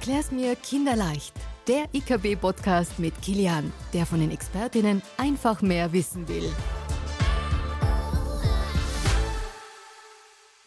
Erklär's mir kinderleicht. Der IKB-Podcast mit Kilian, der von den Expertinnen einfach mehr wissen will.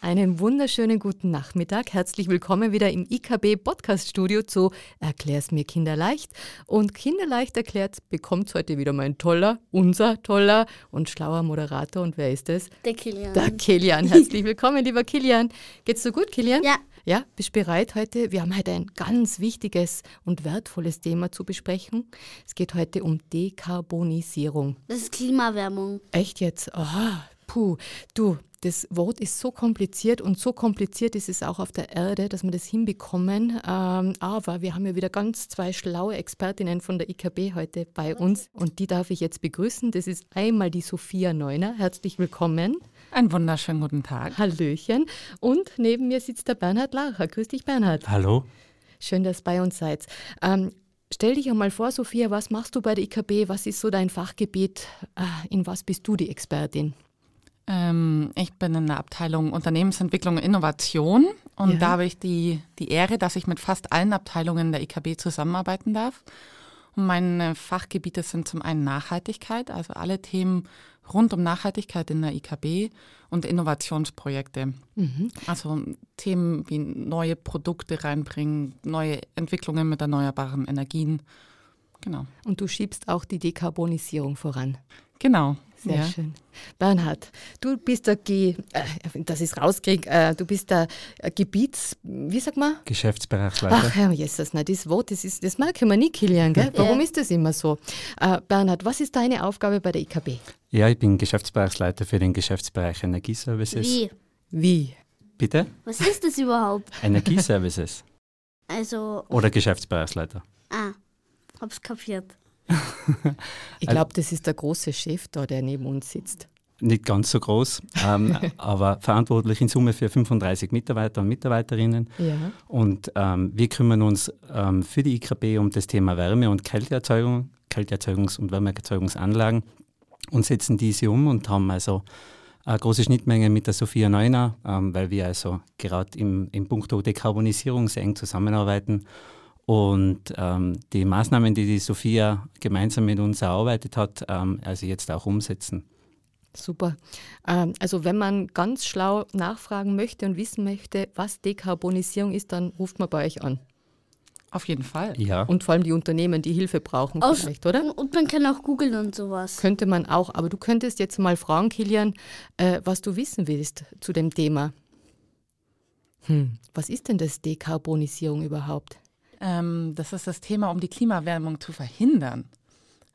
Einen wunderschönen guten Nachmittag. Herzlich willkommen wieder im IKB Podcast Studio zu Erklär's mir kinderleicht. Und kinderleicht erklärt bekommt heute wieder mein toller, unser toller und schlauer Moderator. Und wer ist es? Der Kilian. Der Kilian. Herzlich willkommen, lieber Kilian. Geht's so gut, Kilian? Ja. Ja, bist bereit heute? Wir haben heute ein ganz wichtiges und wertvolles Thema zu besprechen. Es geht heute um Dekarbonisierung. Das ist Klimawärmung. Echt jetzt? Aha, puh. Du, das Wort ist so kompliziert und so kompliziert ist es auch auf der Erde, dass wir das hinbekommen. Ähm, aber wir haben ja wieder ganz zwei schlaue Expertinnen von der IKB heute bei uns und die darf ich jetzt begrüßen. Das ist einmal die Sophia Neuner. Herzlich willkommen. Einen wunderschönen guten Tag. Hallöchen. Und neben mir sitzt der Bernhard Lacher. Grüß dich, Bernhard. Hallo. Schön, dass ihr bei uns seid. Ähm, stell dich einmal vor, Sophia, was machst du bei der IKB? Was ist so dein Fachgebiet? Äh, in was bist du die Expertin? Ähm, ich bin in der Abteilung Unternehmensentwicklung und Innovation und Ja. da habe ich die, die Ehre, dass ich mit fast allen Abteilungen der IKB zusammenarbeiten darf. Und meine Fachgebiete sind zum einen Nachhaltigkeit, also alle Themen rund um Nachhaltigkeit in der IKB und Innovationsprojekte. Also Themen wie neue Produkte reinbringen, neue Entwicklungen mit erneuerbaren Energien. Genau. Und du schiebst auch die Dekarbonisierung voran. Genau. Sehr ja. schön. Bernhard, du bist der G, äh, dass ich es rauskriege, äh, du bist der Gebiets, wie sag man? Geschäftsbereichsleiter. Ach, Herr Jesus, nein, das Wort, das, ist, das merken wir nie, Kilian, gell? Warum ist das immer so? Äh, Bernhard, was ist deine Aufgabe bei der IKB? Ja, ich bin Geschäftsbereichsleiter für den Geschäftsbereich Energieservices. Wie? Wie? Bitte? Was ist das überhaupt? Energieservices Also, oder Geschäftsbereichsleiter. ah, hab's kapiert. Ich glaube, das ist der große Chef da, der neben uns sitzt. Nicht ganz so groß, ähm, aber verantwortlich in Summe für 35 Mitarbeiter und Mitarbeiterinnen. Ja. Und ähm, wir kümmern uns ähm, für die IKB um das Thema Wärme- und Kälteerzeugung, Kälteerzeugungs- und Wärmeerzeugungsanlagen und setzen diese um und haben also eine große Schnittmenge mit der Sophia Neuner, ähm, weil wir also gerade im, im Punkto Dekarbonisierung sehr eng zusammenarbeiten. Und ähm, die Maßnahmen, die die Sophia gemeinsam mit uns erarbeitet hat, ähm, also jetzt auch umsetzen. Super. Ähm, also wenn man ganz schlau nachfragen möchte und wissen möchte, was Dekarbonisierung ist, dann ruft man bei euch an. Auf jeden Fall. Ja, Und vor allem die Unternehmen, die Hilfe brauchen Aus- vielleicht, oder? Und man kann auch googeln und sowas. Könnte man auch, aber du könntest jetzt mal fragen, Kilian, äh, was du wissen willst zu dem Thema. Hm, was ist denn das Dekarbonisierung überhaupt? Ähm, das ist das Thema, um die Klimawärmung zu verhindern.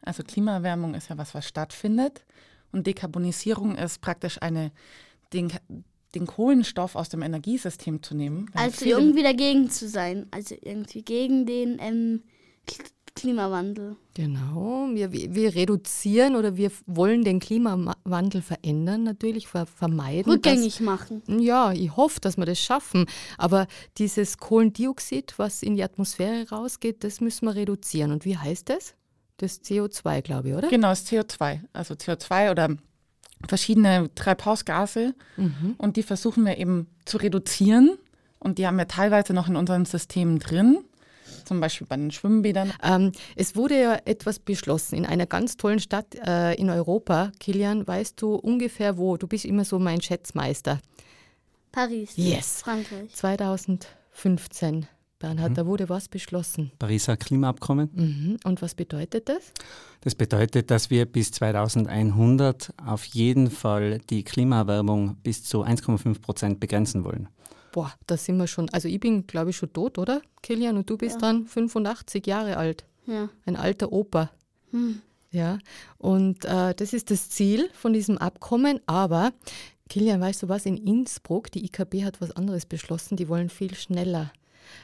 Also Klimawärmung ist ja was, was stattfindet. Und Dekarbonisierung ist praktisch eine, den, den Kohlenstoff aus dem Energiesystem zu nehmen. Also irgendwie dagegen zu sein. Also irgendwie gegen den ähm, Klimawandel. Genau, wir, wir reduzieren oder wir wollen den Klimawandel verändern, natürlich ver vermeiden. Rückgängig machen. Dass, ja, ich hoffe, dass wir das schaffen. Aber dieses Kohlendioxid, was in die Atmosphäre rausgeht, das müssen wir reduzieren. Und wie heißt das? Das CO2, glaube ich, oder? Genau, das CO2. Also CO2 oder verschiedene Treibhausgase. Mhm. Und die versuchen wir eben zu reduzieren. Und die haben wir teilweise noch in unseren Systemen drin. Zum Beispiel bei den Schwimmbädern. Ähm, es wurde ja etwas beschlossen in einer ganz tollen Stadt äh, in Europa. Kilian, weißt du ungefähr wo? Du bist immer so mein Schätzmeister. Paris. Yes. Frankreich. 2015, Bernhard, da wurde was beschlossen. Pariser Klimaabkommen. Mhm. Und was bedeutet das? Das bedeutet, dass wir bis 2100 auf jeden Fall die Klimaerwärmung bis zu 1,5 Prozent begrenzen wollen. Boah, da sind wir schon. Also ich bin, glaube ich, schon tot, oder? Kilian, und du bist dann 85 Jahre alt. Ja. Ein alter Opa. Hm. Ja, und äh, das ist das Ziel von diesem Abkommen. Aber, Kilian, weißt du was? In Innsbruck, die IKB hat was anderes beschlossen. Die wollen viel schneller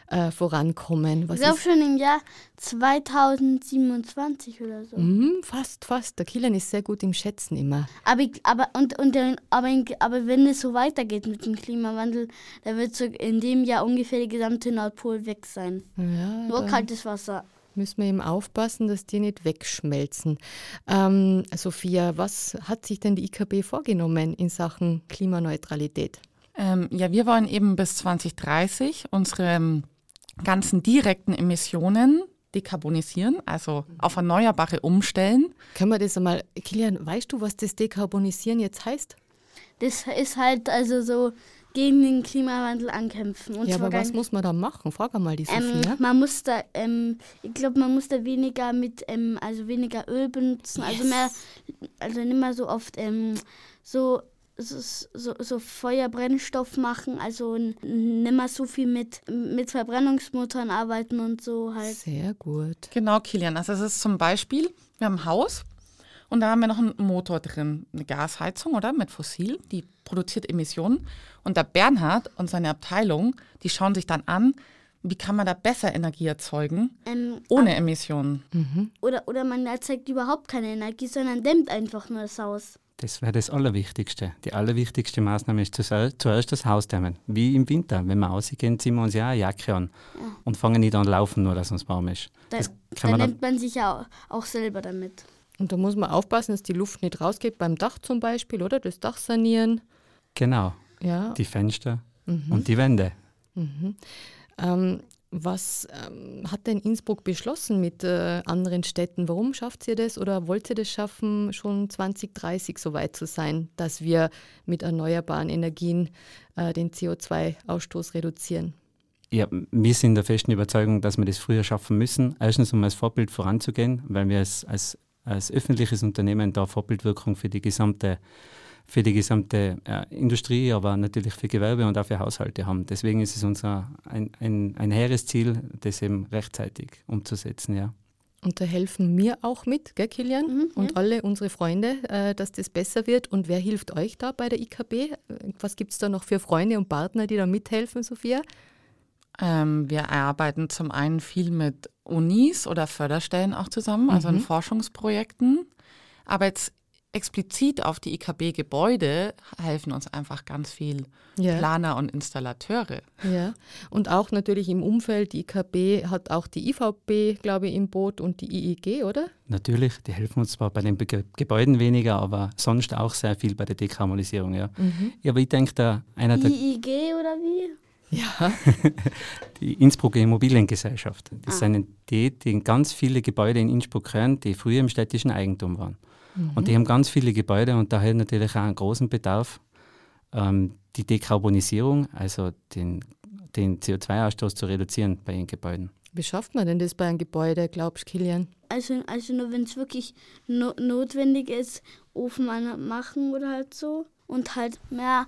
äh, vorankommen. Was Ich glaube schon im Jahr 2027 oder so. Mhm, fast, fast. Der Kilian ist sehr gut im Schätzen immer. Aber, ich, aber, und, und, der- aber, aber wenn es so weitergeht mit dem Klimawandel, dann wird so in dem Jahr ungefähr die gesamte Nordpol weg sein. Ja, Nur kaltes Wasser. müssen wir eben aufpassen, dass die nicht wegschmelzen. Ähm, Sophia, was hat sich denn die IKB vorgenommen in Sachen Klimaneutralität? Ähm, ja, wir wollen eben bis 2030 unsere ähm, ganzen direkten Emissionen dekarbonisieren, also auf Erneuerbare umstellen. Können wir das einmal, Kilian, weißt du, was das Dekarbonisieren jetzt heißt? Das ist halt also so gegen den Klimawandel ankämpfen. Und ja, aber was muss man da machen? Frag einmal die ähm, Sophia. man muss da, ähm, ich glaube, man muss da weniger mit, ähm, also weniger Öl benutzen, also yes. also mehr, also nicht mehr so oft ähm, so so, so, so Feuerbrennstoff machen, also nicht mehr so viel mit, mit Verbrennungsmotoren arbeiten und so halt. Sehr gut. Genau, Kilian. Also es ist zum Beispiel, wir haben ein Haus und da haben wir noch einen Motor drin, eine Gasheizung, oder? Mit Fossil, die produziert Emissionen. Und der Bernhard und seine Abteilung, die schauen sich dann an, wie kann man da besser Energie erzeugen, ähm, ohne Emissionen. Mhm. Oder, oder man erzeugt überhaupt keine Energie, sondern dämmt einfach nur das Haus. Das wäre das Allerwichtigste. Die allerwichtigste Maßnahme ist zuerst das Haus dämmen. Wie im Winter. Wenn wir rausgehen, ziehen wir uns ja eine Jacke an ja. und fangen nicht an laufen, nur dass uns warm ist. Da, dann nimmt man sich ja auch selber damit. Und da muss man aufpassen, dass die Luft nicht rausgeht, beim Dach zum Beispiel, oder? Das Dach sanieren. Genau. Ja. Die Fenster mhm. und die Wände. Mhm. Ähm, was ähm, hat denn Innsbruck beschlossen mit äh, anderen Städten? Warum schafft ihr das oder wollt ihr das schaffen, schon 2030 so weit zu sein, dass wir mit erneuerbaren Energien äh, den CO2-Ausstoß reduzieren? Ja, wir sind der festen Überzeugung, dass wir das früher schaffen müssen. Erstens, um als Vorbild voranzugehen, weil wir als, als, als öffentliches Unternehmen da Vorbildwirkung für die gesamte für die gesamte äh, Industrie, aber natürlich für Gewerbe und auch für Haushalte haben. Deswegen ist es unser ein, ein, ein hehres Ziel, das eben rechtzeitig umzusetzen, ja. Und da helfen wir auch mit, gell, Kilian? Mhm, und ja. alle unsere Freunde, äh, dass das besser wird. Und wer hilft euch da bei der IKB? Was gibt es da noch für Freunde und Partner, die da mithelfen, Sophia? Ähm, wir arbeiten zum einen viel mit Unis oder Förderstellen auch zusammen, also mhm. in Forschungsprojekten. Aber jetzt explizit auf die IKB-Gebäude helfen uns einfach ganz viel ja. Planer und Installateure. Ja, und auch natürlich im Umfeld, die IKB hat auch die IVB, glaube ich, im Boot und die IEG, oder? Natürlich, die helfen uns zwar bei den Ge Gebäuden weniger, aber sonst auch sehr viel bei der Dekarbonisierung, ja. Mhm. ja aber ich denke, da einer der... IEG oder wie? Ja. die Innsbrucker Immobiliengesellschaft. Das ah. sind die, die ganz viele Gebäude in Innsbruck hören, die früher im städtischen Eigentum waren. Mhm. Und die haben ganz viele Gebäude und daher natürlich auch einen großen Bedarf, ähm, die Dekarbonisierung, also den, den CO2-Ausstoß zu reduzieren bei den Gebäuden. Wie schafft man denn das bei einem Gebäude, glaubst du, Kilian? Also, also nur wenn es wirklich no notwendig ist, Ofen machen oder halt so. Und halt mehr,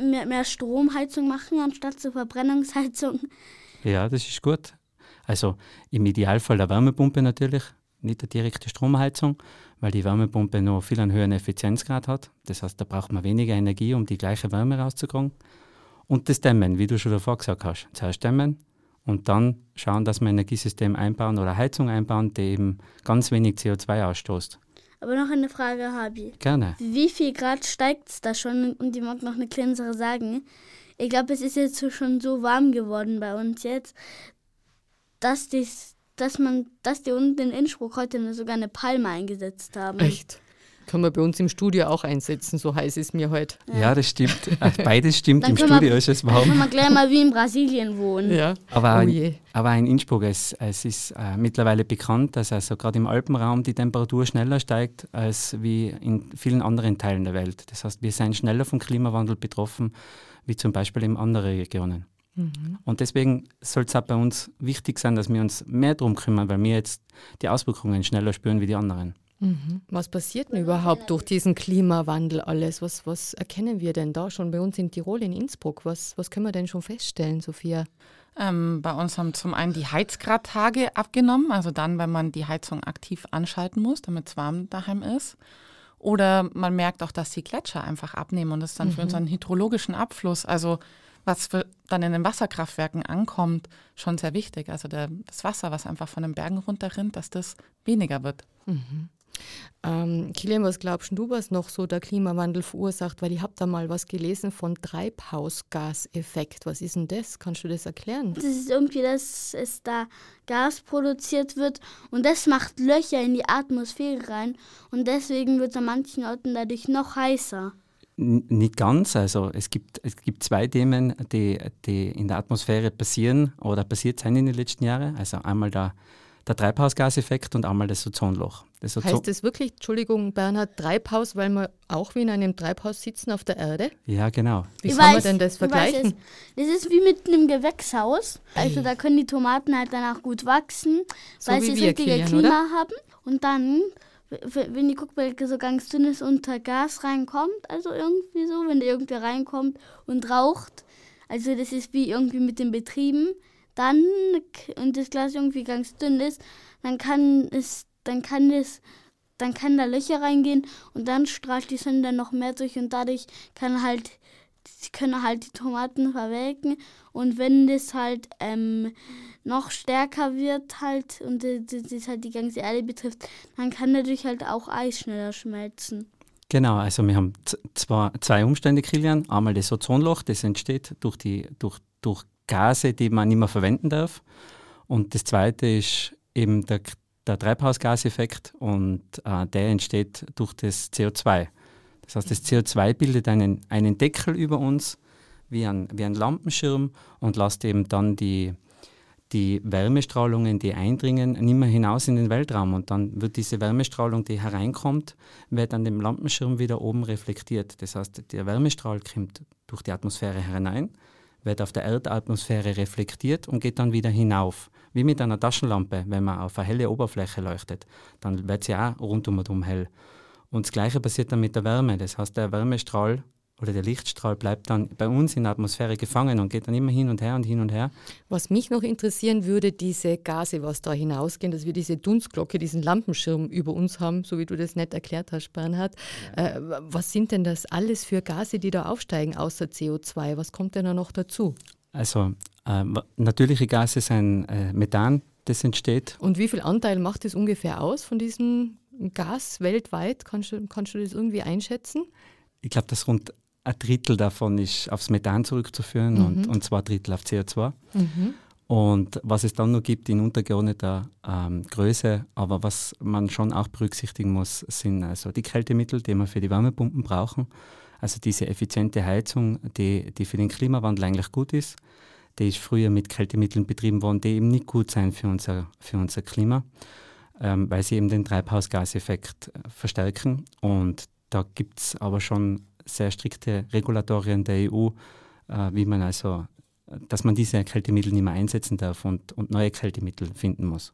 mehr, mehr Stromheizung machen anstatt zur Verbrennungsheizung. Ja, das ist gut. Also im Idealfall der Wärmepumpe natürlich, nicht eine direkte Stromheizung, weil die Wärmepumpe noch viel einen höheren Effizienzgrad hat. Das heißt, da braucht man weniger Energie, um die gleiche Wärme rauszukriegen. Und das Dämmen, wie du schon davor gesagt hast. Zuerst dämmen und dann schauen, dass wir ein Energiesystem einbauen oder Heizung einbauen, die eben ganz wenig CO2 ausstoßt. Aber noch eine Frage habe ich. Gerne. Wie viel Grad steigt es da schon? Und ich mag noch eine kleine Sache sagen. Ich glaube, es ist jetzt schon so warm geworden bei uns jetzt, dass das dass man, dass die unten in Innsbruck heute sogar eine Palme eingesetzt haben. Echt? Können wir bei uns im Studio auch einsetzen, so heiß ist mir heute. Ja, ja das stimmt. Beides stimmt. Im Studio wir, ist es warm. Dann können wir gleich mal wie in Brasilien wohnen. Ja. Aber, oh aber in Innsbruck, es, es ist äh, mittlerweile bekannt, dass also gerade im Alpenraum die Temperatur schneller steigt als wie in vielen anderen Teilen der Welt. Das heißt, wir sind schneller vom Klimawandel betroffen, wie zum Beispiel in anderen Regionen. Mhm. Und deswegen soll es auch bei uns wichtig sein, dass wir uns mehr darum kümmern, weil wir jetzt die Auswirkungen schneller spüren wie die anderen. Mhm. Was passiert denn überhaupt durch diesen Klimawandel alles? Was, was erkennen wir denn da schon bei uns in Tirol, in Innsbruck? Was, was können wir denn schon feststellen, Sophia? Ähm, bei uns haben zum einen die Heizgradtage abgenommen, also dann, wenn man die Heizung aktiv anschalten muss, damit es warm daheim ist. Oder man merkt auch, dass die Gletscher einfach abnehmen und das ist dann mhm. für unseren hydrologischen Abfluss, also was für, dann in den Wasserkraftwerken ankommt, schon sehr wichtig. Also der, das Wasser, was einfach von den Bergen runterrinnt, dass das weniger wird. Mhm. Ähm, Kilian, was glaubst du, was noch so der Klimawandel verursacht? Weil ich habe da mal was gelesen von Treibhausgaseffekt. Was ist denn das? Kannst du das erklären? Das ist irgendwie, dass es da Gas produziert wird und das macht Löcher in die Atmosphäre rein und deswegen wird es an manchen Orten dadurch noch heißer. nicht ganz. Also es gibt, es gibt zwei Themen, die, die in der Atmosphäre passieren oder passiert sind in den letzten Jahren. Also einmal der, der Treibhausgaseffekt und einmal das Ozonloch. Das heißt das wirklich, Entschuldigung, Bernhard, Treibhaus, weil wir auch wie in einem Treibhaus sitzen auf der Erde? Ja, genau. Wie ich kann weiß, man denn das vergleichen? Das ist wie mit einem Gewächshaus. Also da können die Tomaten halt danach gut wachsen, so weil sie das richtige Klima oder? haben. Und dann wenn die Guckbelke so ganz dünn ist unter Gas reinkommt, also irgendwie so, wenn der irgendwie reinkommt und raucht, also das ist wie irgendwie mit den Betrieben, dann und das Glas irgendwie ganz dünn ist, dann kann es, dann kann es, dann kann da Löcher reingehen und dann strahlt die Sonne dann noch mehr durch und dadurch kann halt, können halt die Tomaten verwelken und wenn das halt ähm, noch stärker wird halt und das halt die ganze Erde betrifft, dann kann natürlich halt auch Eis schneller schmelzen. Genau, also wir haben zwei, zwei Umstände, Kilian. Einmal das Ozonloch, das entsteht durch, die, durch, durch Gase, die man nicht mehr verwenden darf. Und das zweite ist eben der, der Treibhausgaseffekt und äh, der entsteht durch das CO2. Das heißt, das CO2 bildet einen, einen Deckel über uns, wie ein, wie ein Lampenschirm und lässt eben dann die, die Wärmestrahlungen, die eindringen, nicht mehr hinaus in den Weltraum. Und dann wird diese Wärmestrahlung, die hereinkommt, wird an dem Lampenschirm wieder oben reflektiert. Das heißt, der Wärmestrahl kommt durch die Atmosphäre hinein, wird auf der Erdatmosphäre reflektiert und geht dann wieder hinauf. Wie mit einer Taschenlampe, wenn man auf eine helle Oberfläche leuchtet, dann wird sie auch rundum und um hell. Und das Gleiche passiert dann mit der Wärme. Das heißt, der Wärmestrahl oder der Lichtstrahl bleibt dann bei uns in der Atmosphäre gefangen und geht dann immer hin und her und hin und her. Was mich noch interessieren würde, diese Gase, was da hinausgehen, dass wir diese Dunstglocke, diesen Lampenschirm über uns haben, so wie du das nett erklärt hast, Bernhard. Ja. Äh, was sind denn das alles für Gase, die da aufsteigen, außer CO2? Was kommt denn da noch dazu? Also äh, natürliche Gase sind äh, Methan, das entsteht. Und wie viel Anteil macht das ungefähr aus von diesem Gas weltweit? Kannst du, kannst du das irgendwie einschätzen? Ich glaube, dass rund ein Drittel davon ist aufs Methan zurückzuführen mhm. und, und zwei Drittel auf CO2. Mhm. Und was es dann noch gibt in untergeordneter ähm, Größe, aber was man schon auch berücksichtigen muss, sind also die Kältemittel, die wir für die Wärmepumpen brauchen. Also diese effiziente Heizung, die, die für den Klimawandel eigentlich gut ist, die ist früher mit Kältemitteln betrieben worden, die eben nicht gut sein für unser, für unser Klima, ähm, weil sie eben den Treibhausgaseffekt äh, verstärken. Und da gibt es aber schon sehr strikte Regulatorien der EU, äh, wie man also, dass man diese Kältemittel nicht mehr einsetzen darf und, und neue Kältemittel finden muss.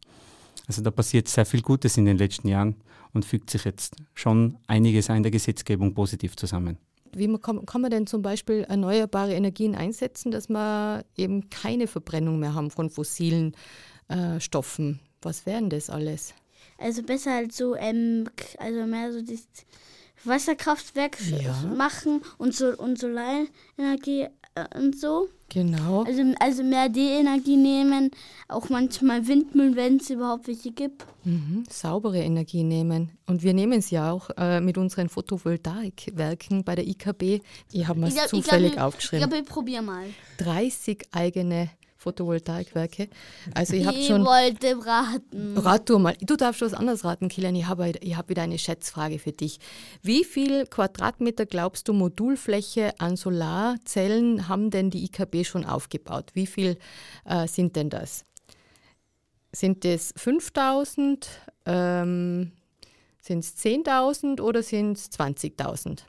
Also da passiert sehr viel Gutes in den letzten Jahren und fügt sich jetzt schon einiges in der Gesetzgebung positiv zusammen. Wie kann, kann man denn zum Beispiel erneuerbare Energien einsetzen, dass wir eben keine Verbrennung mehr haben von fossilen äh, Stoffen? Was wären das alles? Also besser halt so, ähm, also mehr so das Wasserkraftwerk ja. machen und, so, und Solarenergie äh, und so. Genau. Also, also mehr D-Energie nehmen, auch manchmal Windmühlen, wenn es überhaupt welche gibt. Mhm, saubere Energie nehmen. Und wir nehmen es ja auch äh, mit unseren Photovoltaikwerken bei der IKB. Ich habe mir es zufällig ich glaub, aufgeschrieben. Ich glaube, ich probiere mal. 30 eigene Photovoltaikwerke. Also ich habe schon. Ich wollte raten. Rat du mal. Du darfst was anderes raten, Kilian. Ich habe ich hab wieder eine Schätzfrage für dich. Wie viel Quadratmeter glaubst du Modulfläche an Solarzellen haben denn die IKB schon aufgebaut? Wie viel äh, sind denn das? Sind es 5000? Ähm, sind es 10.000 oder sind es 20.000?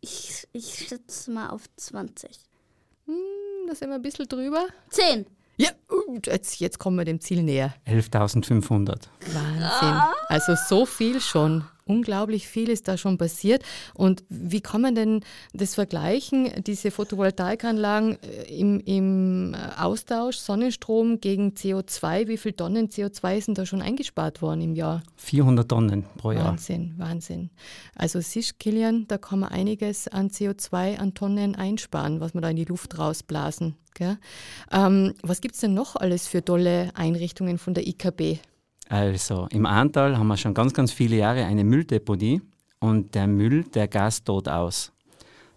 Ich, ich schätze mal auf 20. Hm, da sind wir ein bisschen drüber. Zehn. Ja, jetzt, jetzt kommen wir dem Ziel näher. 11.500. Wahnsinn. Also so viel schon unglaublich viel ist da schon passiert. Und wie kann man denn das vergleichen, diese Photovoltaikanlagen äh, im, im äh, Austausch Sonnenstrom gegen CO2? Wie viele Tonnen CO2 sind da schon eingespart worden im Jahr? 400 Tonnen pro Jahr. Wahnsinn, Wahnsinn. Also siehst Kilian, da kann man einiges an CO2 an Tonnen einsparen, was man da in die Luft rausblasen. Ähm, was gibt es denn noch alles für tolle Einrichtungen von der IKB? Also im Ahrtal haben wir schon ganz, ganz viele Jahre eine Mülldeponie und der Müll, der Gas tot aus.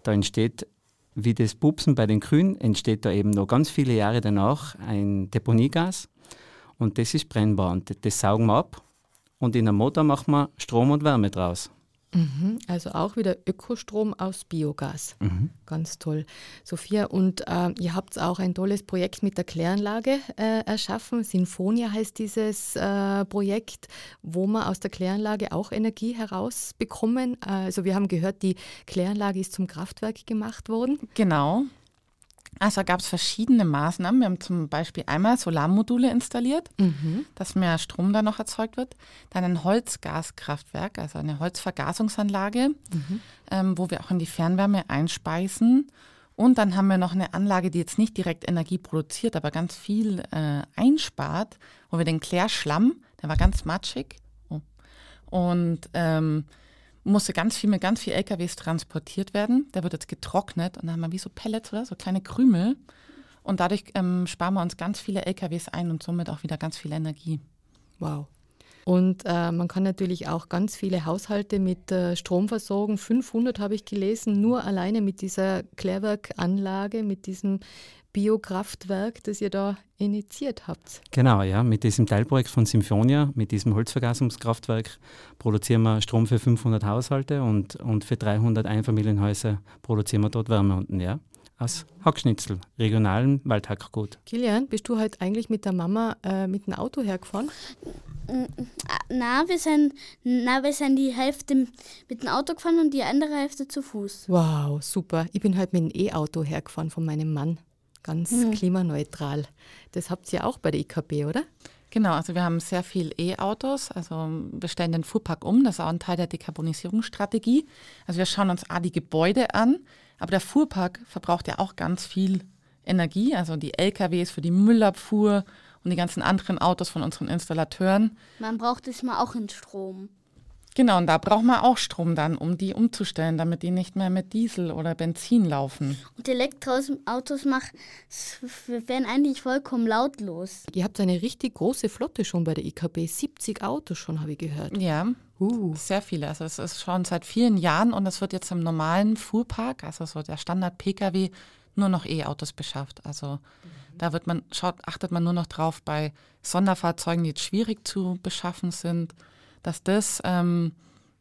Da entsteht, wie das Pupsen bei den Kühen, entsteht da eben noch ganz viele Jahre danach ein Deponiegas und das ist brennbar und das saugen wir ab und in einem Motor machen wir Strom und Wärme draus. Mhm, also auch wieder Ökostrom aus Biogas. Mhm. Ganz toll. Sophia, und äh, ihr habt auch ein tolles Projekt mit der Kläranlage äh, erschaffen. Sinfonia heißt dieses äh, Projekt, wo man aus der Kläranlage auch Energie herausbekommen. Also wir haben gehört, die Kläranlage ist zum Kraftwerk gemacht worden. Genau. Also gab es verschiedene Maßnahmen. Wir haben zum Beispiel einmal Solarmodule installiert, mhm. dass mehr Strom da noch erzeugt wird. Dann ein Holzgaskraftwerk, also eine Holzvergasungsanlage, mhm. ähm, wo wir auch in die Fernwärme einspeisen. Und dann haben wir noch eine Anlage, die jetzt nicht direkt Energie produziert, aber ganz viel äh, einspart, wo wir den Klärschlamm, der war ganz matschig, oh, und ähm, musste ganz viel mit ganz viel LKWs transportiert werden. Der wird jetzt getrocknet und dann haben wir wie so Pellets oder so kleine Krümel. Und dadurch ähm, sparen wir uns ganz viele LKWs ein und somit auch wieder ganz viel Energie. Wow. Und äh, man kann natürlich auch ganz viele Haushalte mit äh, Strom versorgen. 500 habe ich gelesen, nur alleine mit dieser Klärwerkanlage, mit diesem Biokraftwerk, das ihr da initiiert habt. Genau, ja. Mit diesem Teilprojekt von Symphonia, mit diesem Holzvergasungskraftwerk, produzieren wir Strom für 500 Haushalte und, und für 300 Einfamilienhäuser produzieren wir dort Wärme unten, ja. Aus Hackschnitzel, regionalen Waldhackgut. Kilian, bist du heute eigentlich mit der Mama äh, mit dem Auto hergefahren? Na wir, sind, na, wir sind die Hälfte mit dem Auto gefahren und die andere Hälfte zu Fuß. Wow, super. Ich bin halt mit dem E-Auto hergefahren von meinem Mann ganz mhm. klimaneutral. Das habt ihr auch bei der IKB, oder? Genau, also wir haben sehr viel E-Autos, also wir stellen den Fuhrpark um, das ist auch ein Teil der Dekarbonisierungsstrategie. Also wir schauen uns A die Gebäude an, aber der Fuhrpark verbraucht ja auch ganz viel Energie, also die LKWs für die Müllabfuhr und die ganzen anderen Autos von unseren Installateuren. Man braucht es mal auch in Strom. Genau, und da braucht man auch Strom dann, um die umzustellen, damit die nicht mehr mit Diesel oder Benzin laufen. Und Elektroautos machen, werden eigentlich vollkommen lautlos. Ihr habt eine richtig große Flotte schon bei der IKB, 70 Autos schon, habe ich gehört. Ja, uh. sehr viele. Also es ist schon seit vielen Jahren und es wird jetzt im normalen Fuhrpark, also so der Standard-Pkw, nur noch E-Autos beschafft. Also mhm. da wird man, schaut, achtet man nur noch drauf bei Sonderfahrzeugen, die jetzt schwierig zu beschaffen sind dass das, ähm,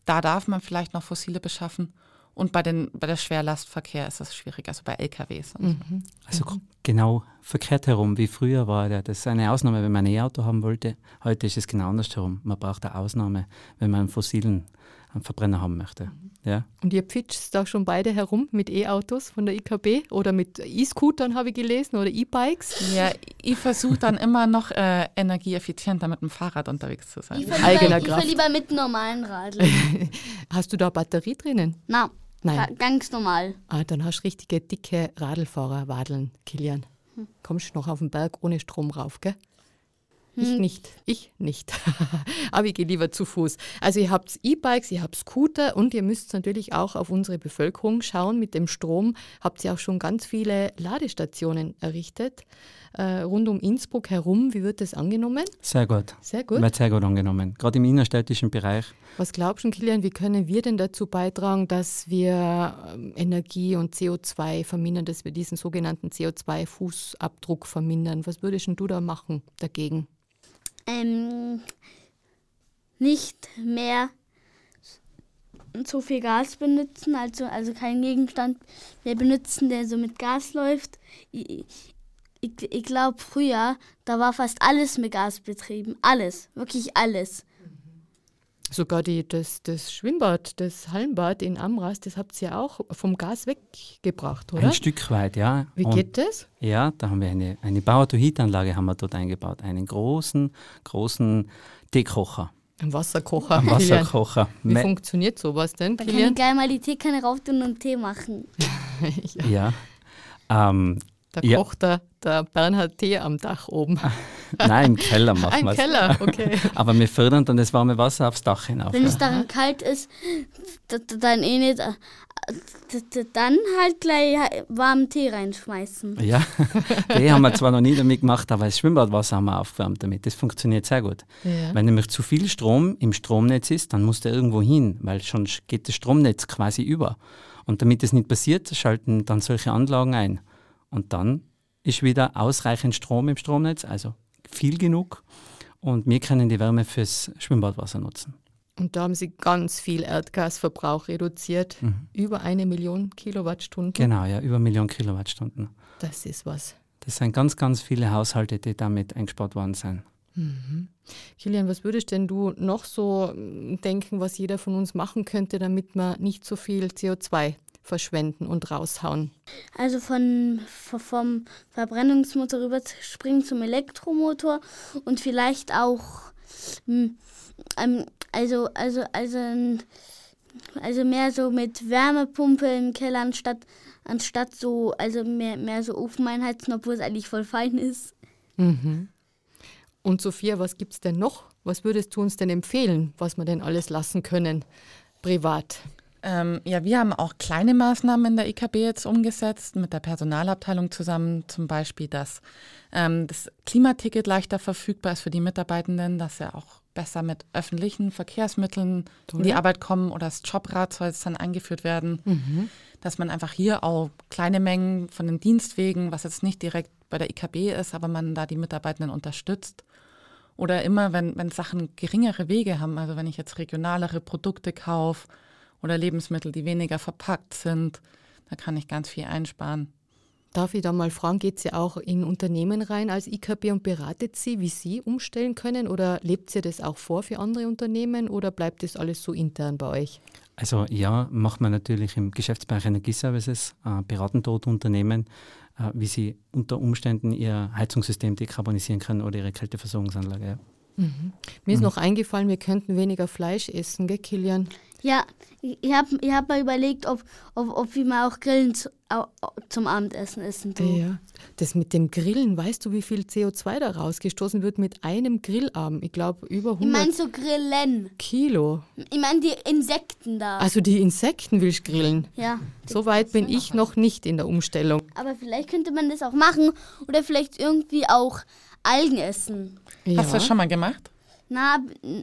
da darf man vielleicht noch fossile beschaffen. Und bei, den, bei der Schwerlastverkehr ist das schwierig, also bei LKWs. Mhm. Also genau verkehrt herum, wie früher war das ist eine Ausnahme, wenn man ein E-Auto haben wollte. Heute ist es genau andersherum. Man braucht eine Ausnahme, wenn man einen fossilen Verbrenner haben möchte. Mhm. Ja. Und ihr pitcht da schon beide herum mit E-Autos von der IKB oder mit E-Scootern, habe ich gelesen, oder E-Bikes? Ja, ich versuche dann immer noch äh, energieeffizienter mit dem Fahrrad unterwegs zu sein. Ich fahre lieber, ich lieber mit normalen Radl. hast du da Batterie drinnen? Na, Nein. Ganz normal. Ah, dann hast du richtige dicke Radlfahrer, Wadeln, Kilian. Hm. Kommst du noch auf den Berg ohne Strom rauf, gell? Ich hm. nicht. Ich nicht. Aber ich gehe lieber zu Fuß. Also ihr habt E-Bikes, ihr habt Scooter und ihr müsst natürlich auch auf unsere Bevölkerung schauen. Mit dem Strom habt ihr auch schon ganz viele Ladestationen errichtet. Äh, rund um Innsbruck herum. Wie wird das angenommen? Sehr gut. Sehr gut. Wird sehr gut angenommen. Gerade im innerstädtischen Bereich. Was glaubst du, Kilian, wie können wir denn dazu beitragen, dass wir ähm, Energie und CO2 vermindern, dass wir diesen sogenannten CO2-Fußabdruck vermindern? Was würdest du da machen dagegen? Ähm, nicht mehr so viel Gas benutzen, also, also keinen Gegenstand mehr benutzen, der so mit Gas läuft. Ich, ich, ich glaube, früher, da war fast alles mit Gas betrieben. Alles, wirklich alles. Sogar die, das, das Schwimmbad, das Hallenbad in Amras, das habt ihr auch vom Gas weggebracht, oder? Ein Stück weit, ja. Wie Und geht das? Ja, da haben wir eine, eine Bauautoheatanlage haben wir dort eingebaut. Einen großen, großen Teekocher. Ein Wasserkocher. Ein Wasserkocher. Wie funktioniert sowas denn? Da kann ich gleich mal die Teekanne rauf tun und Tee machen. ja. ja. Ähm, da ja. kocht der, der Bernhard Tee am Dach oben. Nein, im Keller machen wir es. Im Keller, okay. Aber wir fördern dann das warme Wasser aufs Dach hinauf. Wenn es darin kalt ist, dann eh nicht, äh, dann halt gleich warmen Tee reinschmeißen. Ja, Tee haben wir zwar noch nie damit gemacht, aber das Schwimmbadwasser haben wir aufgewärmt damit. Das funktioniert sehr gut. Ja. Wenn nämlich zu viel Strom im Stromnetz ist, dann muss der irgendwo hin, weil sonst geht das Stromnetz quasi über. Und damit das nicht passiert, schalten dann solche Anlagen ein. Und dann ist wieder ausreichend Strom im Stromnetz, also viel genug. Und wir können die Wärme fürs Schwimmbadwasser nutzen. Und da haben Sie ganz viel Erdgasverbrauch reduziert. Mhm. Über eine Million Kilowattstunden. Genau, ja, über eine Million Kilowattstunden. Das ist was. Das sind ganz, ganz viele Haushalte, die damit eingespart worden sind. Mhm. Kilian, was würdest denn du noch so denken, was jeder von uns machen könnte, damit wir nicht so viel CO2 verschwenden und raushauen? Also von, vom Verbrennungsmotor rüberspringen zum Elektromotor und vielleicht auch hm, ähm, also, also, also, also mehr so mit Wärmepumpe im Keller anstatt, anstatt so, also mehr, mehr so Ofen einheizen, obwohl es eigentlich voll fein ist. Mhm. Und Sophia, was gibt es denn noch? Was würdest du uns denn empfehlen, was wir denn alles lassen können, privat? Ähm, ja, wir haben auch kleine Maßnahmen in der IKB jetzt umgesetzt, mit der Personalabteilung zusammen, zum Beispiel, dass ähm, das Klimaticket leichter verfügbar ist für die Mitarbeitenden, dass sie auch besser mit öffentlichen Verkehrsmitteln Toll. in die Arbeit kommen oder das Jobrad soll jetzt dann eingeführt werden, mhm. dass man einfach hier auch kleine Mengen von den Dienstwegen, was jetzt nicht direkt bei der IKB ist, aber man da die Mitarbeitenden unterstützt. Oder immer, wenn, wenn Sachen geringere Wege haben, also wenn ich jetzt regionalere Produkte kaufe oder Lebensmittel, die weniger verpackt sind, da kann ich ganz viel einsparen. Darf ich da mal fragen, geht sie auch in Unternehmen rein als IKB und beratet sie, wie sie umstellen können oder lebt sie das auch vor für andere Unternehmen oder bleibt das alles so intern bei euch? Also ja, macht man natürlich im Geschäftsbereich Energieservices, äh, beraten dort Unternehmen, äh, wie sie unter Umständen ihr Heizungssystem dekarbonisieren können oder ihre Kälteversorgungsanlage. Ja. Mhm. Mir ist mhm. noch eingefallen, wir könnten weniger Fleisch essen, gell, Kilian? Ja, ich habe ich hab mal überlegt, ob, ob, ob wir mal auch Grillen zu, zum Abendessen essen. So. Ja, das mit dem Grillen, weißt du, wie viel CO2 da rausgestoßen wird mit einem Grillabend? Ich glaube, über 100 Ich meine so Grillen. Kilo. Ich meine die Insekten da. Also die Insekten willst du grillen? Ja. So weit bin ich noch nicht in der Umstellung. Aber vielleicht könnte man das auch machen oder vielleicht irgendwie auch Algen essen. Ja. Hast du das schon mal gemacht? Na,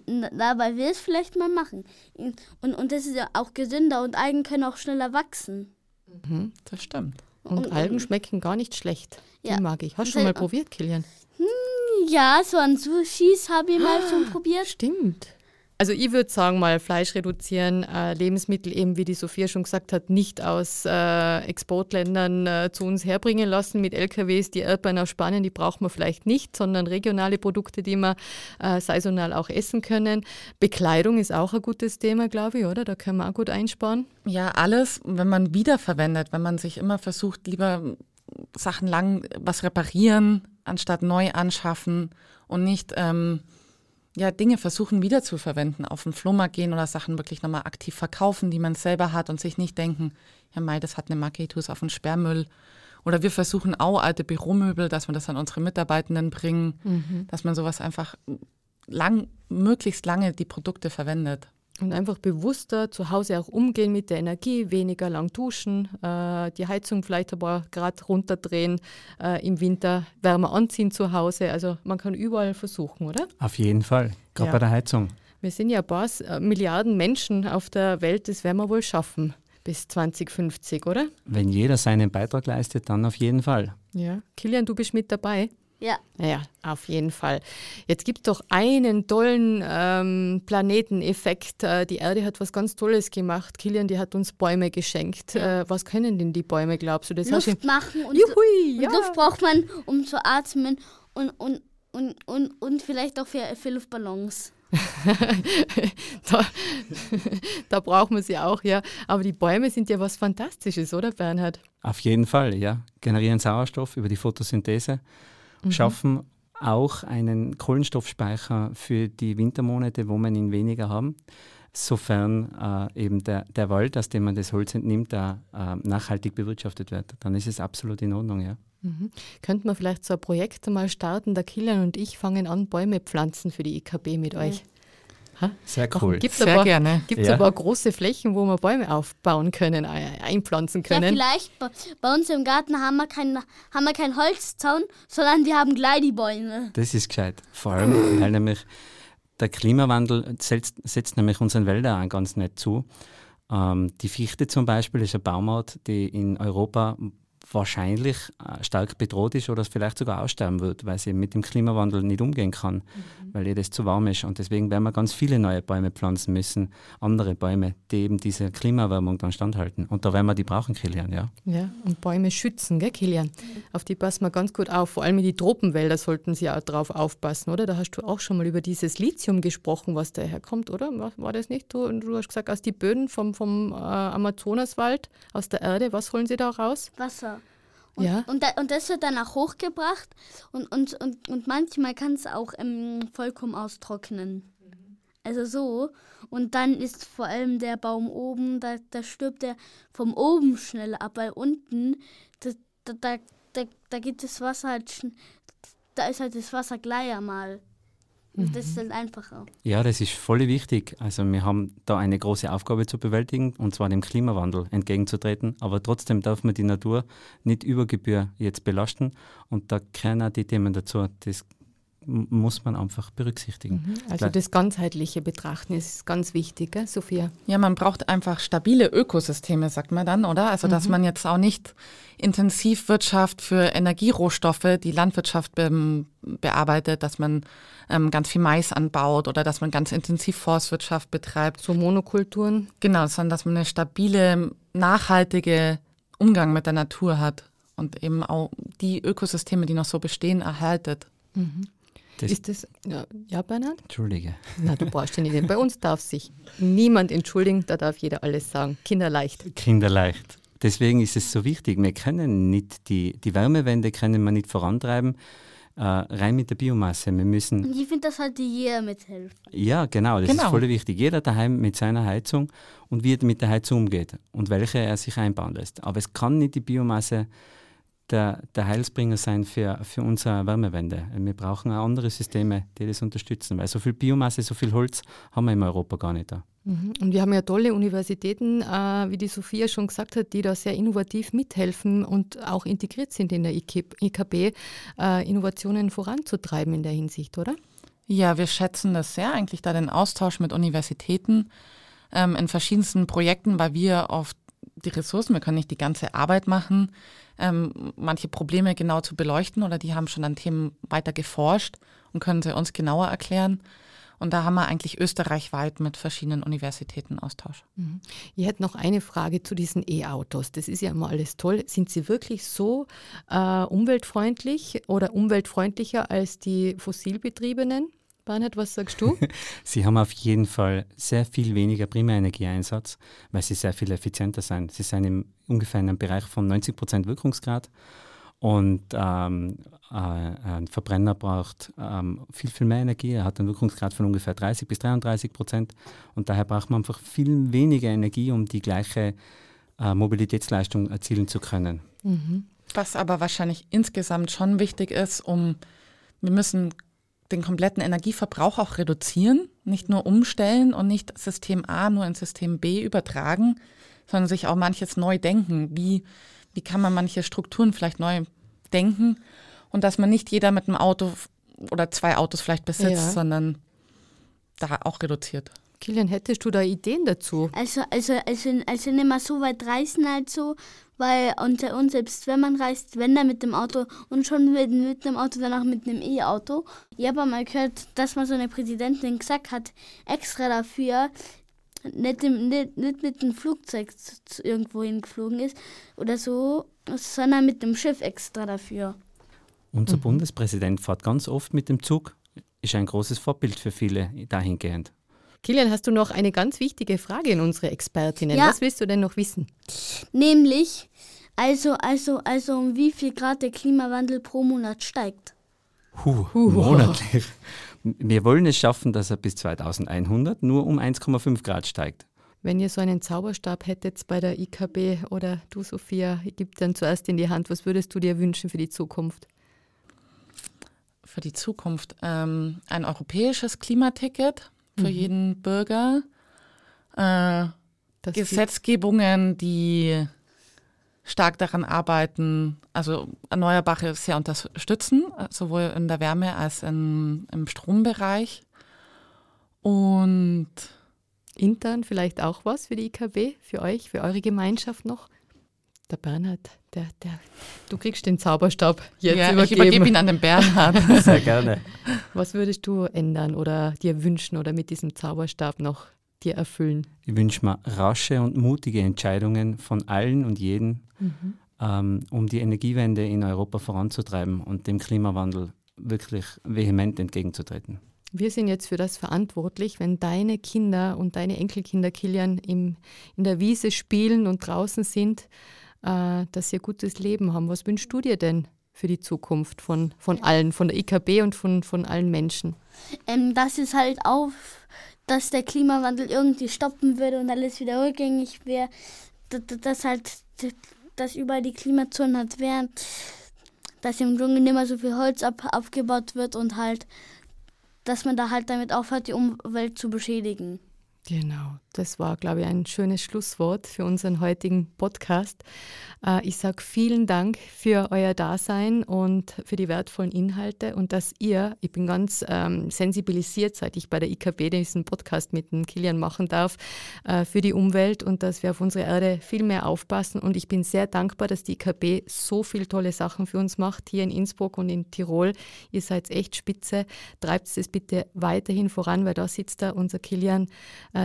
na, weil wir es vielleicht mal machen. Und, und das ist ja auch gesünder und Algen können auch schneller wachsen. Mhm, das stimmt. Und, und Algen schmecken gar nicht schlecht. Die ja. mag ich. Hast du schon mal probiert, Kilian? Hm, ja, so ein Sushis habe ich mal schon probiert. Stimmt. Also ich würde sagen, mal Fleisch reduzieren, äh, Lebensmittel eben, wie die Sophia schon gesagt hat, nicht aus äh, Exportländern äh, zu uns herbringen lassen mit LKWs. Die Erdbeeren aus Spanien, die braucht man vielleicht nicht, sondern regionale Produkte, die wir äh, saisonal auch essen können. Bekleidung ist auch ein gutes Thema, glaube ich, oder? Da können wir auch gut einsparen. Ja, alles, wenn man wiederverwendet, wenn man sich immer versucht, lieber Sachen lang was reparieren, anstatt neu anschaffen und nicht... Ähm, ja, Dinge versuchen wiederzuverwenden, auf den Flohmarkt gehen oder Sachen wirklich nochmal aktiv verkaufen, die man selber hat und sich nicht denken, ja Mai, das hat eine Maketus auf den Sperrmüll. Oder wir versuchen auch alte Büromöbel, dass wir das an unsere Mitarbeitenden bringen, mhm. dass man sowas einfach lang, möglichst lange die Produkte verwendet. Und einfach bewusster zu Hause auch umgehen mit der Energie, weniger lang duschen, äh, die Heizung vielleicht ein paar Grad runterdrehen, äh, im Winter wärmer anziehen zu Hause. Also man kann überall versuchen, oder? Auf jeden Fall, gerade ja. bei der Heizung. Wir sind ja ein paar äh, Milliarden Menschen auf der Welt, das werden wir wohl schaffen bis 2050, oder? Wenn jeder seinen Beitrag leistet, dann auf jeden Fall. Ja. Kilian, du bist mit dabei. Ja. Ja, auf jeden Fall. Jetzt gibt es doch einen tollen ähm, Planeteneffekt. Äh, die Erde hat was ganz Tolles gemacht. Kilian, die hat uns Bäume geschenkt. Ja. Äh, was können denn die Bäume, glaubst du? Das Luft machen und, Juhui, und ja. Luft braucht man, um zu atmen und, und, und, und, und vielleicht auch für, für Luftballons. da, da braucht man sie auch, ja. Aber die Bäume sind ja was Fantastisches, oder Bernhard? Auf jeden Fall, ja. Generieren Sauerstoff über die Photosynthese mhm. schaffen auch einen Kohlenstoffspeicher für die Wintermonate, wo man ihn weniger haben, sofern äh, eben der, der Wald, aus dem man das Holz entnimmt, da äh, nachhaltig bewirtschaftet wird. Dann ist es absolut in Ordnung, ja. Mhm. Könnten wir vielleicht so ein Projekt mal starten? Der Kilian und ich fangen an, Bäume pflanzen für die IKB mit euch. Ha? Sehr cool. Gibt es aber, gerne. Gibt's ja. aber große Flächen, wo wir Bäume aufbauen können, einpflanzen können? Ja, vielleicht. Bei, uns im Garten haben wir, keinen haben wir keinen Holzzaun, sondern wir haben Gleidibäume. Das ist gescheit. Vor allem, weil nämlich der Klimawandel setzt, setzt nämlich unseren Wäldern auch ganz nett zu. Ähm, die Fichte zum Beispiel ist eine Baumart, die in Europa wahrscheinlich äh, stark bedroht ist oder vielleicht sogar aussterben wird, weil sie mit dem Klimawandel nicht umgehen kann, mhm. weil ihr das zu warm ist. Und deswegen werden wir ganz viele neue Bäume pflanzen müssen, andere Bäume, die eben diese Klimaerwärmung dann standhalten. Und da werden wir die brauchen, Kilian, ja. Ja, und Bäume schützen, gell, Kilian? Auf die passen wir ganz gut auf. Vor allem in die Tropenwälder sollten sie auch drauf aufpassen, oder? Da hast du auch schon mal über dieses Lithium gesprochen, was daherkommt, oder? War das nicht? Du, du hast gesagt, aus den Böden vom, vom äh, Amazonaswald, aus der Erde, was holen sie da raus? Wasser. Und, ja. und, da, und das wird dann auch hochgebracht und, und, und, und manchmal kann es auch ähm, vollkommen austrocknen. Also so. Und dann ist vor allem der Baum oben, da, da stirbt er vom oben schnell ab, weil unten, da, da, da, da geht das Wasser halt, da ist halt das Wasser gleich einmal. Und das ist halt einfacher. Ja, das ist voll wichtig. Also wir haben da eine große Aufgabe zu bewältigen, und zwar dem Klimawandel entgegenzutreten. Aber trotzdem darf man die Natur nicht über Gebühr jetzt belasten. Und da gehören auch die Themen dazu. Das muss man einfach berücksichtigen. Mhm. Also das ganzheitliche Betrachten ist ganz wichtig, gell, Sophia? Ja, man braucht einfach stabile Ökosysteme, sagt man dann, oder? Also dass mhm. man jetzt auch nicht Intensivwirtschaft für Energierohstoffe, die Landwirtschaft be bearbeitet, dass man ähm, ganz viel Mais anbaut oder dass man ganz intensiv Forstwirtschaft betreibt. So Monokulturen? Genau, sondern dass man eine stabile, nachhaltige Umgang mit der Natur hat und eben auch die Ökosysteme, die noch so bestehen, erhaltet. Mhm. Das ist das, ja, ja, Bernhard? Entschuldige. Na, du brauchst ja nicht. Bei uns darf sich niemand entschuldigen, da darf jeder alles sagen. Kinderleicht. Kinderleicht. Deswegen ist es so wichtig, wir können nicht die, die Wärmewende können wir nicht vorantreiben, äh, rein mit der Biomasse. Wir müssen. Und ich finde, dass halt jeder mithilft. Ja, genau, das genau. ist voll wichtig. Jeder daheim mit seiner Heizung und wie er mit der Heizung umgeht und welche er sich einbauen lässt. Aber es kann nicht die Biomasse der, der Heilsbringer sein für, für unsere Wärmewende. Wir brauchen auch andere Systeme, die das unterstützen, weil so viel Biomasse, so viel Holz haben wir in Europa gar nicht da. Mhm. Und wir haben ja tolle Universitäten, äh, wie die Sophia schon gesagt hat, die da sehr innovativ mithelfen und auch integriert sind in der IKB, äh, Innovationen voranzutreiben in der Hinsicht, oder? Ja, wir schätzen das sehr, eigentlich da den Austausch mit Universitäten ähm, in verschiedensten Projekten, weil wir oft die Ressourcen, wir können nicht die ganze Arbeit machen, ähm, manche Probleme genau zu beleuchten oder die haben schon an Themen weiter geforscht und können sie uns genauer erklären. Und da haben wir eigentlich österreichweit mit verschiedenen Universitäten Austausch. Mhm. Ich hätte noch eine Frage zu diesen E-Autos. Das ist ja immer alles toll. Sind sie wirklich so äh, umweltfreundlich oder umweltfreundlicher als die fossilbetriebenen? Bernhard, was sagst du? sie haben auf jeden Fall sehr viel weniger Primärenergieeinsatz, weil sie sehr viel effizienter sind. Sie sind im, ungefähr in einem Bereich von 90 Prozent Wirkungsgrad und ähm, äh, ein Verbrenner braucht ähm, viel, viel mehr Energie. Er hat einen Wirkungsgrad von ungefähr 30 bis 33 Prozent und daher braucht man einfach viel weniger Energie, um die gleiche äh, Mobilitätsleistung erzielen zu können. Mhm. Was aber wahrscheinlich insgesamt schon wichtig ist, um wir müssen den kompletten Energieverbrauch auch reduzieren, nicht nur umstellen und nicht System A nur in System B übertragen, sondern sich auch manches neu denken. Wie, wie kann man manche Strukturen vielleicht neu denken und dass man nicht jeder mit einem Auto oder zwei Autos vielleicht besitzt, ja. sondern da auch reduziert. Kilian, hättest du da Ideen dazu? Also, also, also, also nicht mal so weit reisen halt so, weil unter uns, selbst wenn man reist, wenn dann mit dem Auto und schon mit, mit dem Auto, dann auch mit einem E-Auto. Ich habe mal gehört, dass mal so eine Präsidentin gesagt hat, extra dafür, nicht, im, nicht, nicht mit dem Flugzeug zu, irgendwo hingeflogen ist oder so, sondern mit dem Schiff extra dafür. Unser mhm. Bundespräsident fährt ganz oft mit dem Zug, ist ein großes Vorbild für viele dahingehend. Kilian, hast du noch eine ganz wichtige Frage an unsere Expertinnen? Ja. Was willst du denn noch wissen? Nämlich, also, also, also um wie viel Grad der Klimawandel pro Monat steigt. Huh, huh. monatlich. Wir wollen es schaffen, dass er bis 2100 nur um 1,5 Grad steigt. Wenn ihr so einen Zauberstab hättet bei der IKB oder du, Sophia, gib dann zuerst in die Hand, was würdest du dir wünschen für die Zukunft? Für die Zukunft ähm, ein europäisches Klimaticket für mhm. jeden Bürger. Äh, Gesetzgebungen, die stark daran arbeiten, also Erneuerbare sehr unterstützen, sowohl in der Wärme als in, im Strombereich. Und intern vielleicht auch was für die IKB, für euch, für eure Gemeinschaft noch? Der Bernhard, der, der, du kriegst den Zauberstab jetzt ja, übergeben. Ich übergebe ihn an den Bernhard. Sehr gerne. Was würdest du ändern oder dir wünschen oder mit diesem Zauberstab noch dir erfüllen? Ich wünsche mir rasche und mutige Entscheidungen von allen und jeden, mhm. ähm, um die Energiewende in Europa voranzutreiben und dem Klimawandel wirklich vehement entgegenzutreten. Wir sind jetzt für das verantwortlich, wenn deine Kinder und deine Enkelkinder, Kilian, im, in der Wiese spielen und draußen sind, äh, dass sie ein gutes Leben haben. Was wünschst du dir denn für die Zukunft von, von allen, von der IKB und von, von allen Menschen? Ähm, dass es halt auf, dass der Klimawandel irgendwie stoppen würde und alles wieder rückgängig wäre, dass, halt, dass überall die Klimazonen halt wären, dass im Dschungel nicht mehr so viel Holz ab, abgebaut wird und halt dass man da halt damit aufhört, die Umwelt zu beschädigen. Genau, das war, glaube ich, ein schönes Schlusswort für unseren heutigen Podcast. Äh, ich sage vielen Dank für euer Dasein und für die wertvollen Inhalte und dass ihr, ich bin ganz ähm, sensibilisiert, seit ich bei der IKB diesen Podcast mit dem Kilian machen darf, äh, für die Umwelt und dass wir auf unsere Erde viel mehr aufpassen. Und ich bin sehr dankbar, dass die IKB so viele tolle Sachen für uns macht, hier in Innsbruck und in Tirol. Ihr seid echt spitze. Treibt es bitte weiterhin voran, weil da sitzt da unser Kilian,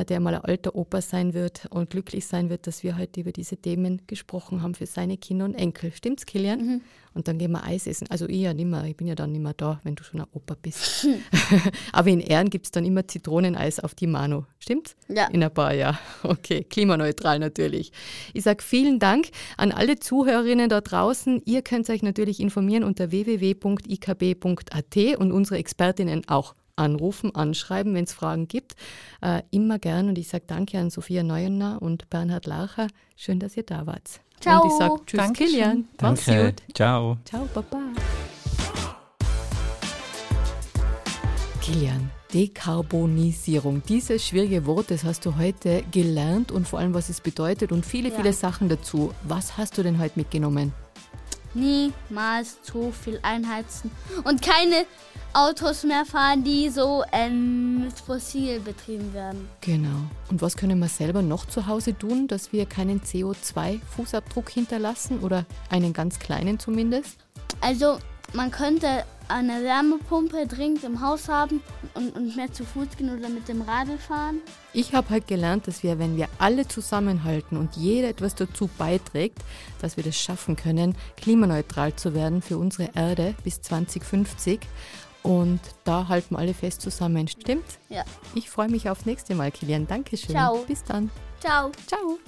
der mal ein alter Opa sein wird und glücklich sein wird, dass wir heute über diese Themen gesprochen haben für seine Kinder und Enkel. Stimmt's, Kilian? Mhm. Und dann gehen wir Eis essen. Also ich ja nicht mehr, ich bin ja dann nicht mehr da, wenn du schon ein Opa bist. Aber in Ehren gibt es dann immer Zitroneneis auf die Mano. Stimmt's? Ja. In ein paar Jahren. Okay, klimaneutral natürlich. Ich sage vielen Dank an alle Zuhörerinnen da draußen. Ihr könnt euch natürlich informieren unter www.ikb.at und unsere Expertinnen auch anrufen, anschreiben, wenn es Fragen gibt. Äh, immer gern. Und ich sage danke an Sophia Neuenner und Bernhard Lacher. Schön, dass ihr da wart. Ciao. Und ich sage Tschüss, Dankeschön. Kilian. Mach's gut. Ciao. Ciao, Baba. Kilian, Dekarbonisierung. Dieses schwierige Wort, das hast du heute gelernt und vor allem, was es bedeutet und viele, ja. viele Sachen dazu. Was hast du denn heute mitgenommen? Niemals zu viel einheizen und keine Autos mehr fahren, die so ähm, fossil betrieben werden. Genau. Und was können wir selber noch zu Hause tun, dass wir keinen CO2-Fußabdruck hinterlassen oder einen ganz kleinen zumindest? Also man könnte eine Wärmepumpe dringend im Haus haben und, und mehr zu Fuß gehen oder mit dem Radl fahren. Ich habe halt gelernt, dass wir, wenn wir alle zusammenhalten und jeder etwas dazu beiträgt, dass wir das schaffen können, klimaneutral zu werden für unsere Erde bis 2050. Und da halten wir alle fest zusammen. Stimmt? Ja. Ich freue mich aufs nächste Mal, Kilian. Dankeschön. Ciao. Bis dann. Ciao. Ciao.